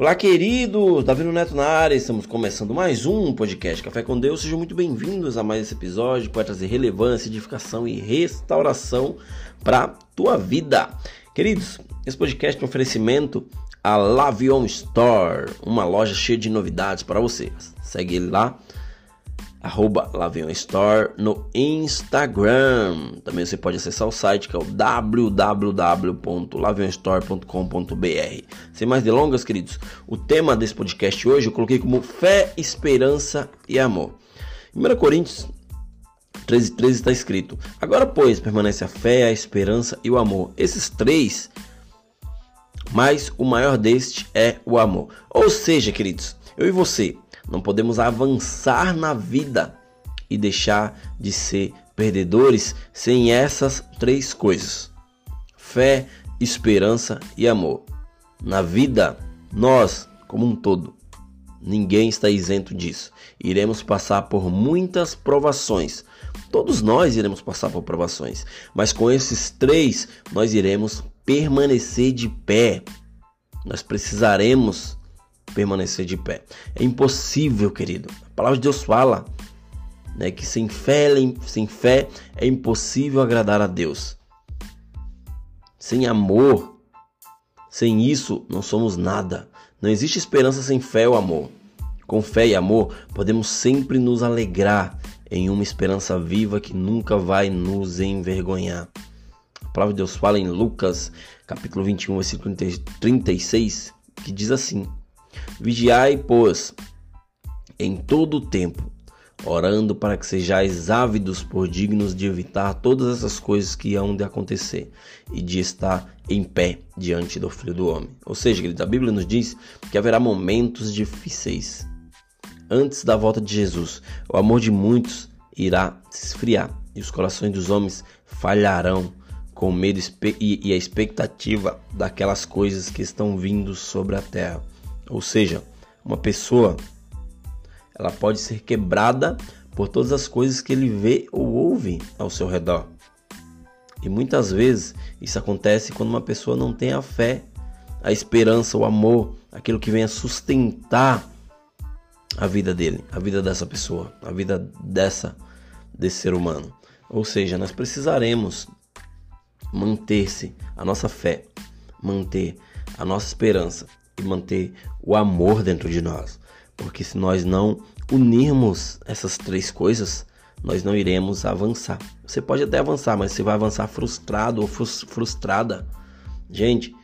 Olá, queridos! Davi Neto na área, estamos começando mais um podcast Café com Deus. Sejam muito bem-vindos a mais esse episódio que vai trazer relevância, edificação e restauração para tua vida. Queridos, esse podcast é um oferecimento a Lavion Store, uma loja cheia de novidades para você. Segue ele lá arroba Lavion Store no Instagram. Também você pode acessar o site que é o www.lavionstore.com.br. Sem mais delongas, queridos, o tema desse podcast hoje eu coloquei como fé, esperança e amor. Em 1 Coríntios 13, 13 está escrito: Agora, pois, permanece a fé, a esperança e o amor. Esses três, mas o maior deste é o amor. Ou seja, queridos, eu e você não podemos avançar na vida e deixar de ser perdedores sem essas três coisas: fé, esperança e amor. Na vida, nós, como um todo, ninguém está isento disso. Iremos passar por muitas provações. Todos nós iremos passar por provações, mas com esses três nós iremos permanecer de pé. Nós precisaremos permanecer de pé. É impossível, querido. A palavra de Deus fala né, que sem fé, sem fé é impossível agradar a Deus. Sem amor, sem isso, não somos nada. Não existe esperança sem fé ou amor. Com fé e amor, podemos sempre nos alegrar em uma esperança viva que nunca vai nos envergonhar. A palavra de Deus fala em Lucas, capítulo 21, versículo 36, que diz assim: Vigiai, pois, em todo o tempo, orando para que sejais ávidos por dignos de evitar todas essas coisas que hão de acontecer e de estar em pé diante do Filho do Homem. Ou seja, a Bíblia nos diz que haverá momentos difíceis antes da volta de Jesus. O amor de muitos irá se esfriar e os corações dos homens falharão com medo e a expectativa daquelas coisas que estão vindo sobre a terra. Ou seja, uma pessoa ela pode ser quebrada por todas as coisas que ele vê ou ouve ao seu redor. E muitas vezes isso acontece quando uma pessoa não tem a fé, a esperança, o amor, aquilo que vem sustentar a vida dele, a vida dessa pessoa, a vida dessa desse ser humano. Ou seja, nós precisaremos manter-se a nossa fé, manter a nossa esperança, manter o amor dentro de nós. Porque se nós não unirmos essas três coisas, nós não iremos avançar. Você pode até avançar, mas você vai avançar frustrado ou frustrada. Gente,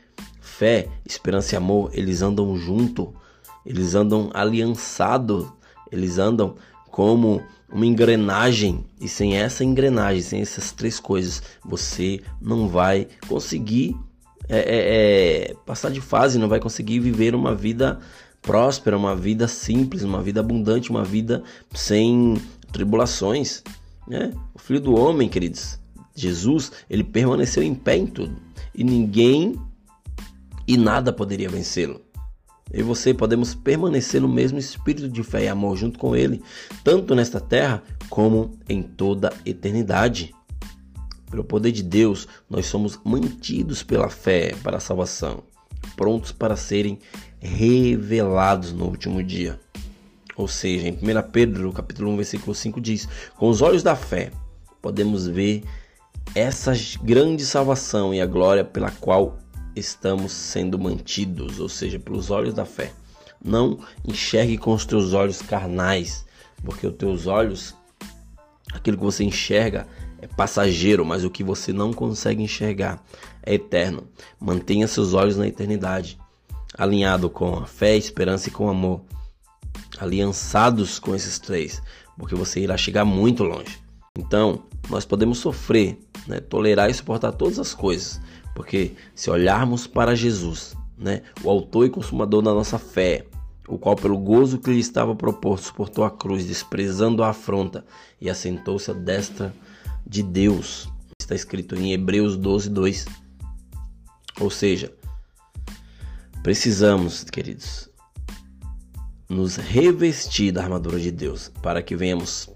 fé, esperança e amor, eles andam junto, eles andam aliançados, eles andam como uma engrenagem. E sem essa engrenagem, sem essas três coisas, você não vai conseguir é, é, passar de fase, não vai conseguir viver uma vida próspera, uma vida simples, uma vida abundante, uma vida sem tribulações. Né? O Filho do Homem, queridos, Jesus, ele permaneceu em pé em tudo e ninguém e nada poderia vencê-lo. Eu e você podemos permanecer no mesmo espírito de fé e amor junto com Ele, tanto nesta terra como em toda a eternidade. Pelo poder de Deus, nós somos mantidos pela fé para a salvação, prontos para serem revelados no último dia. Ou seja, em 1 Pedro, capítulo 1, versículo 5 diz: "Com os olhos da fé podemos ver essa grande salvação e a glória pela qual estamos sendo mantidos, ou seja, pelos olhos da fé. Não enxergue com os teus olhos carnais, porque os teus olhos, aquilo que você enxerga, é passageiro, mas o que você não consegue enxergar é eterno. Mantenha seus olhos na eternidade, alinhado com a fé, esperança e com amor, aliançados com esses três, porque você irá chegar muito longe. Então, nós podemos sofrer, né, tolerar e suportar todas as coisas, porque se olharmos para Jesus, né, o autor e consumador da nossa fé, o qual pelo gozo que lhe estava proposto suportou a cruz, desprezando a afronta e assentou-se à destra de Deus. Está escrito em Hebreus 12, 2. Ou seja, precisamos, queridos, nos revestir da armadura de Deus para que venhamos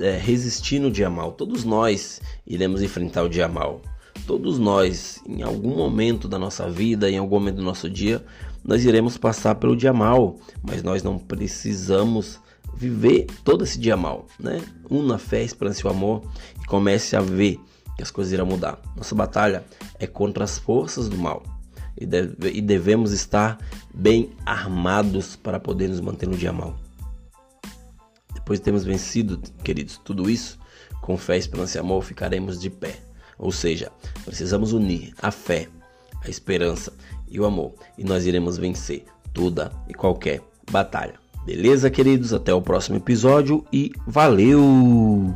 é, resistir no dia mal. Todos nós iremos enfrentar o dia mal. Todos nós, em algum momento da nossa vida, em algum momento do nosso dia, nós iremos passar pelo dia mal, mas nós não precisamos viver todo esse dia mal, né? Una fé, esperança e o amor e comece a ver que as coisas irão mudar. Nossa batalha é contra as forças do mal e, deve, e devemos estar bem armados para poder nos manter no dia mal. Depois de termos vencido, queridos, tudo isso, com fé, esperança e amor, ficaremos de pé. Ou seja, precisamos unir a fé, a esperança e o amor, e nós iremos vencer toda e qualquer batalha. Beleza, queridos? Até o próximo episódio e valeu!